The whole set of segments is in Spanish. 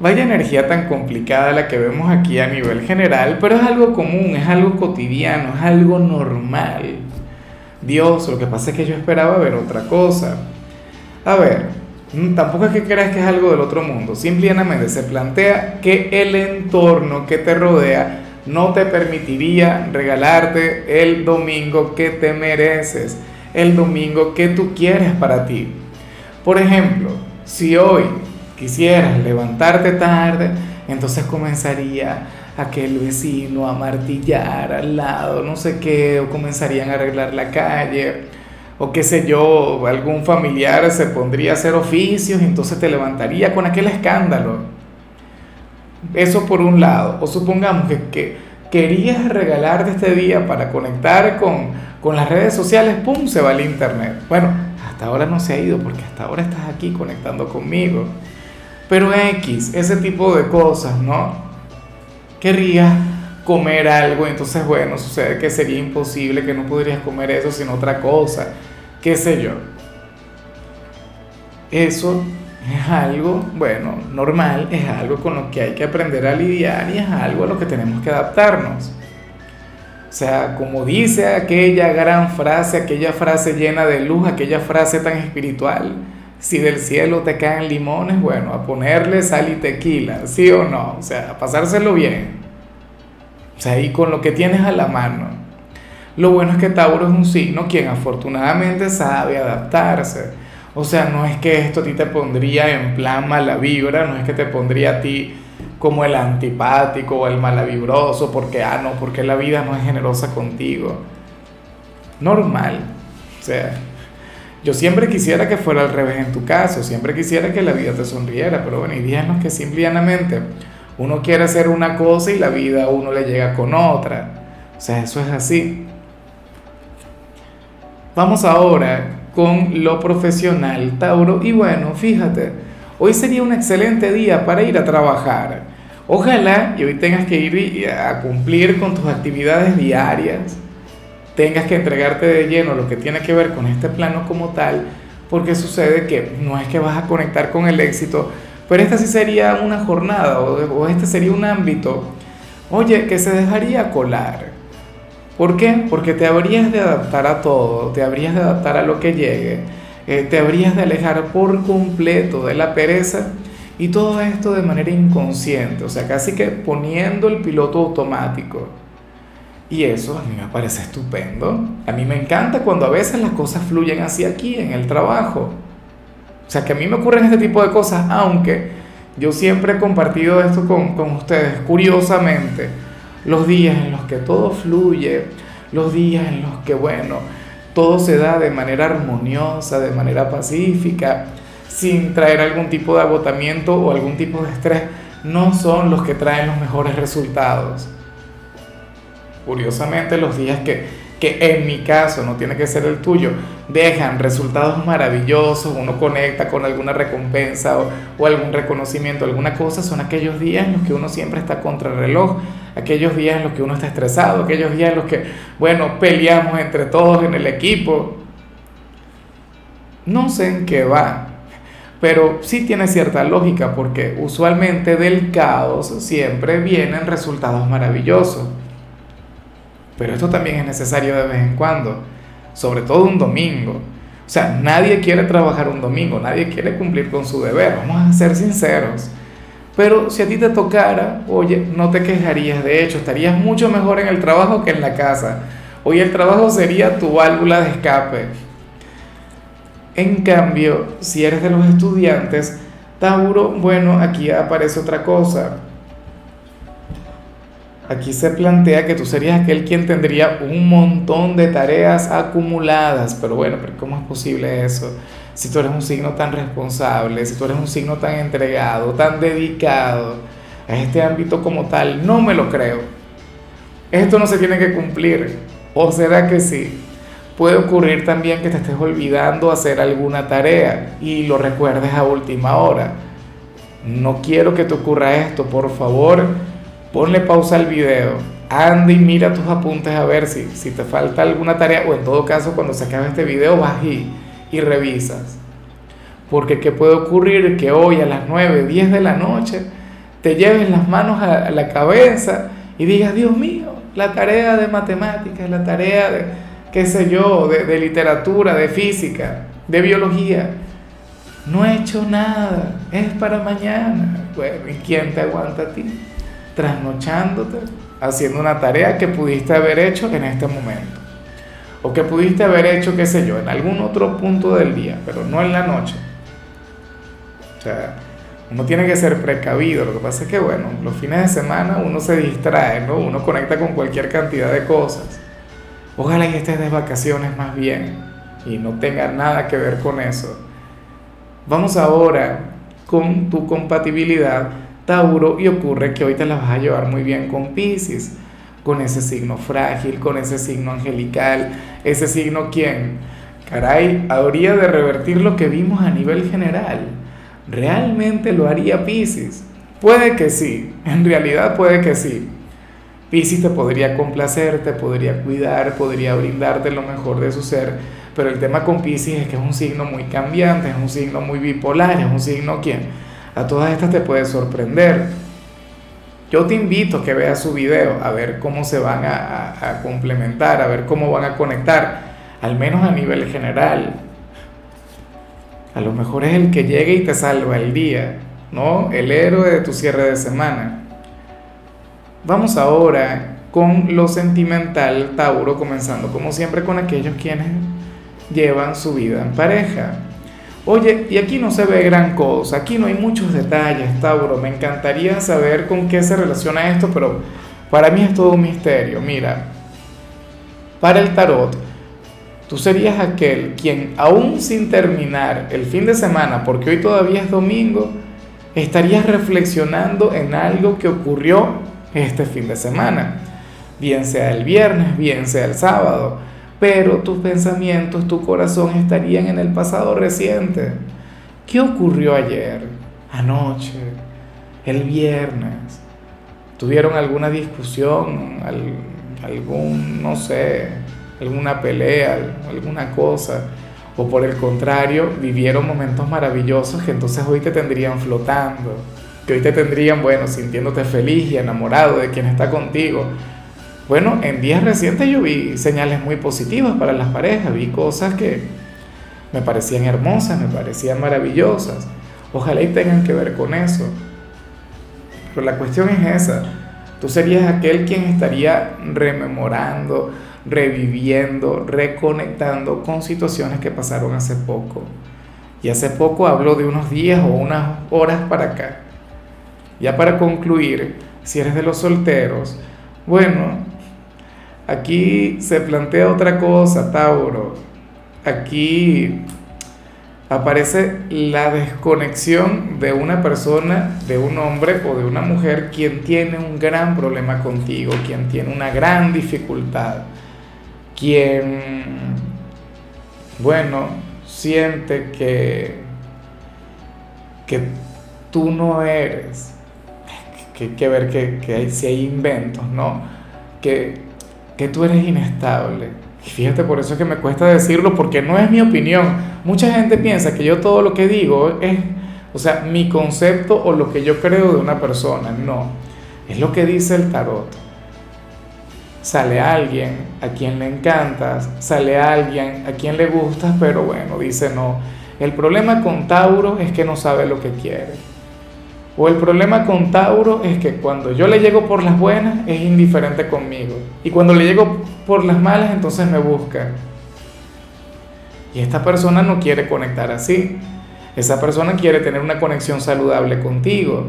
Vaya energía tan complicada la que vemos aquí a nivel general, pero es algo común, es algo cotidiano, es algo normal. Dios, lo que pasa es que yo esperaba ver otra cosa. A ver, mm, tampoco es que creas que es algo del otro mundo, simplemente se plantea que el entorno que te rodea no te permitiría regalarte el domingo que te mereces, el domingo que tú quieres para ti. Por ejemplo, si hoy quisieras levantarte tarde, entonces comenzaría aquel vecino a martillar al lado, no sé qué, o comenzarían a arreglar la calle, o qué sé yo, algún familiar se pondría a hacer oficios y entonces te levantaría con aquel escándalo. Eso por un lado, o supongamos que, que querías regalarte este día para conectar con, con las redes sociales, ¡pum! se va el internet. Bueno, hasta ahora no se ha ido porque hasta ahora estás aquí conectando conmigo. Pero X, ese tipo de cosas, ¿no? Querrías comer algo, entonces bueno, sucede que sería imposible, que no podrías comer eso sino otra cosa, qué sé yo. Eso es algo, bueno, normal, es algo con lo que hay que aprender a lidiar y es algo a lo que tenemos que adaptarnos. O sea, como dice aquella gran frase, aquella frase llena de luz, aquella frase tan espiritual, si del cielo te caen limones, bueno, a ponerle sal y tequila, ¿sí o no? O sea, a pasárselo bien. O sea, y con lo que tienes a la mano. Lo bueno es que Tauro es un signo quien afortunadamente sabe adaptarse. O sea, no es que esto a ti te pondría en plan mala vibra, no es que te pondría a ti como el antipático o el malavibroso, porque, ah, no, porque la vida no es generosa contigo. Normal. O sea, yo siempre quisiera que fuera al revés en tu caso, siempre quisiera que la vida te sonriera, pero bueno, hay días que simplemente uno quiere hacer una cosa y la vida a uno le llega con otra. O sea, eso es así. Vamos ahora con lo profesional, Tauro. Y bueno, fíjate, hoy sería un excelente día para ir a trabajar. Ojalá y hoy tengas que ir a cumplir con tus actividades diarias tengas que entregarte de lleno lo que tiene que ver con este plano como tal, porque sucede que no es que vas a conectar con el éxito, pero esta sí sería una jornada o, este sería un ámbito, oye, que se dejaría colar. ¿Por qué? Porque te habrías de adaptar a todo, te habrías de adaptar a lo que llegue, eh, te habrías de alejar por completo de la pereza y todo esto de manera inconsciente, o sea, casi que poniendo el piloto automático. Y eso a mí me parece estupendo. A mí me encanta cuando a veces las cosas fluyen así aquí, en el trabajo. O sea, que a mí me ocurren este tipo de cosas, aunque yo siempre he compartido esto con, con ustedes, curiosamente, los días en los que todo fluye, los días en los que, bueno, todo se da de manera armoniosa, de manera pacífica, sin traer algún tipo de agotamiento o algún tipo de estrés, no son los que traen los mejores resultados curiosamente los días que, que en mi caso no tiene que ser el tuyo, dejan resultados maravillosos, uno conecta con alguna recompensa o, algún reconocimiento, alguna cosa, son aquellos días en los que uno siempre está contra el reloj, aquellos días en los que uno está estresado, aquellos días en los que, bueno, peleamos entre todos en el equipo. No sé en qué va, pero sí tiene cierta lógica porque usualmente del caos siempre vienen resultados maravillosos. Pero esto también es necesario de vez en cuando, sobre todo un domingo. O sea, nadie quiere trabajar un domingo, nadie quiere cumplir con su deber, vamos a ser sinceros. Pero si a ti te tocara, oye, no te quejarías, de hecho, estarías mucho mejor en el trabajo que en la casa. Hoy el trabajo sería tu válvula de escape. En cambio, si eres de los estudiantes, Tauro, bueno, aquí aparece otra cosa Aquí se plantea que tú serías aquel quien tendría un montón de tareas acumuladas, pero bueno, pero ¿cómo es posible eso? si tú eres un signo tan responsable, si tú eres un signo tan entregado, tan dedicado a este ámbito como tal, no me lo creo. Esto no se tiene que cumplir. ¿O será que sí? Puede ocurrir también que te estés olvidando hacer alguna tarea y lo recuerdes a última hora. No quiero que te ocurra esto, por favor, ponle pausa al video, anda y mira tus apuntes a ver si, si te falta alguna tarea o en todo caso cuando se acabe este video vas y, y revisas. Porque ¿qué puede ocurrir? Que hoy a las 9, 10 de la noche te lleves las manos a la cabeza y digas, Dios mío, la tarea de matemáticas, la tarea de, qué sé yo, de, literatura, de física, de biología. No he hecho nada, es para mañana. Bueno, ¿y quién te aguanta a ti? Trasnochándote, haciendo una tarea que pudiste haber hecho en este momento. O que pudiste haber hecho, qué sé yo, en algún otro punto del día, pero no en la noche. O sea, uno tiene que ser precavido. Lo que pasa es que, bueno, los fines de semana uno se distrae, ¿no? Uno conecta con cualquier cantidad de cosas. Ojalá que estés de vacaciones más bien y no tenga nada que ver con eso. Vamos ahora con tu compatibilidad, Tauro, y ocurre que hoy te la vas a llevar muy bien con Pisces, con ese signo frágil, con ese signo angelical, ese signo quien, caray, habría de revertir lo que vimos a nivel general ¿Realmente lo haría Pisces? Puede que sí, en realidad puede que sí. Pisces te podría complacer, te podría cuidar, podría brindarte lo mejor de su ser, pero el tema con Pisces es que es un signo muy cambiante, es un signo muy bipolar, es un signo que a todas estas te puede sorprender. Yo te invito a que veas su video, a ver cómo se van a, complementar, a ver cómo van a conectar, al menos a nivel general. A lo mejor es el que llega y te salva el día, ¿no? El héroe de tu cierre de semana. Vamos ahora con lo sentimental, Tauro, comenzando como siempre con aquellos quienes llevan su vida en pareja. Oye, y aquí no se ve gran cosa, aquí no hay muchos detalles, Tauro. Me encantaría saber con qué se relaciona esto, pero para mí es todo un misterio. Mira, para el tarot, Tú serías aquel quien, aún sin terminar el fin de semana, porque hoy todavía es domingo, estarías reflexionando en algo que ocurrió este fin de semana, bien sea el viernes, bien sea el sábado, pero tus pensamientos, tu corazón estarían en el pasado reciente. ¿Qué ocurrió ayer, anoche, el viernes? ¿Tuvieron alguna discusión, algún, no sé, alguna pelea, alguna cosa, o por el contrario, vivieron momentos maravillosos que entonces hoy te tendrían flotando, que hoy te tendrían, bueno, sintiéndote feliz y enamorado de quien está contigo. Bueno, en días recientes yo vi señales muy positivas para las parejas, vi cosas que me parecían hermosas, me parecían maravillosas. Ojalá y tengan que ver con eso. Pero la cuestión es esa. Tú serías aquel quien estaría rememorando, reviviendo, reconectando con situaciones que pasaron hace poco. Y hace poco hablo de unos días o unas horas para acá. Ya para concluir, si eres de los solteros, bueno, aquí se plantea otra cosa, Tauro. Aquí aparece la desconexión de una persona, de un hombre o de una mujer quien tiene un gran problema contigo, quien tiene una gran dificultad quien, bueno, siente que, que tú no eres, que que ver que, si hay inventos, ¿no? Que, que tú eres inestable. Y fíjate, por eso es que me cuesta decirlo, porque no es mi opinión. Mucha gente piensa que yo todo lo que digo es, o sea, mi concepto o lo que yo creo de una persona. No, es lo que dice el tarot sale alguien a quien le encantas, sale alguien a quien le gustas, pero bueno, dice no. El problema con Tauro es que no sabe lo que quiere. O el problema con Tauro es que cuando yo le llego por las buenas es indiferente conmigo. Y cuando le llego por las malas entonces me busca. Y esta persona no quiere conectar así. Esa persona quiere tener una conexión saludable contigo.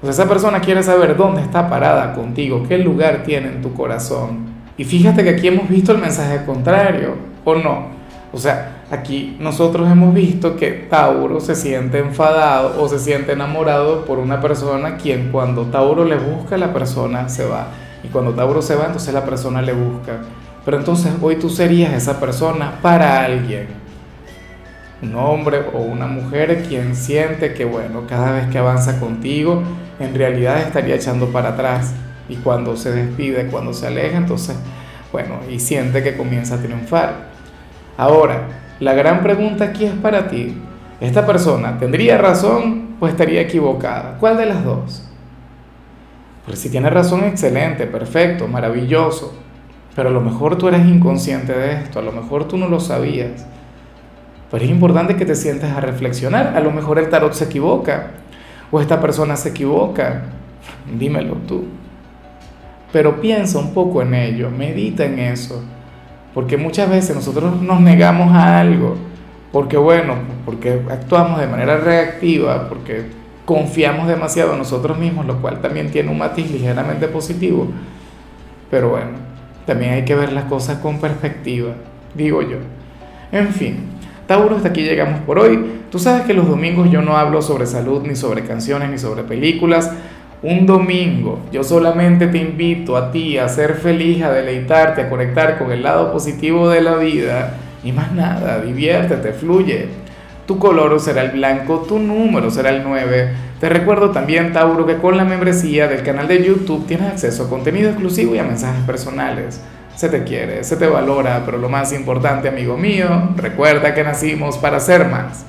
O sea, esa persona quiere saber dónde está parada contigo, qué lugar tiene en tu corazón. Y fíjate que aquí hemos visto el mensaje contrario, ¿o no? O sea, aquí nosotros hemos visto que Tauro se siente enfadado o se siente enamorado por una persona quien cuando Tauro le busca, la persona se va. Y cuando Tauro se va, entonces la persona le busca. Pero entonces hoy tú serías esa persona para alguien. Un hombre o una mujer quien siente que, bueno, cada vez que avanza contigo, en realidad estaría echando para atrás. Y cuando se despide, cuando se aleja, entonces, bueno, y siente que comienza a triunfar. Ahora, la gran pregunta aquí es para ti. ¿Esta persona tendría razón o estaría equivocada? ¿Cuál de las dos? Pues si tiene razón, excelente, perfecto, maravilloso. Pero a lo mejor tú eres inconsciente de esto, a lo mejor tú no lo sabías. Pero es importante que te sientes a reflexionar. A lo mejor el tarot se equivoca o esta persona se equivoca. Dímelo tú. Pero piensa un poco en ello, medita en eso. Porque muchas veces nosotros nos negamos a algo. Porque bueno, porque actuamos de manera reactiva, porque confiamos demasiado en nosotros mismos, lo cual también tiene un matiz ligeramente positivo. Pero bueno, también hay que ver las cosas con perspectiva, digo yo. En fin, Tauro, hasta aquí llegamos por hoy. Tú sabes que los domingos yo no hablo sobre salud, ni sobre canciones, ni sobre películas. Un domingo yo solamente te invito a ti a ser feliz, a deleitarte, a conectar con el lado positivo de la vida. Y más nada, diviértete, fluye. Tu color será el blanco, tu número será el 9. Te recuerdo también, Tauro, que con la membresía del canal de YouTube tienes acceso a contenido exclusivo y a mensajes personales. Se te quiere, se te valora, pero lo más importante, amigo mío, recuerda que nacimos para ser más.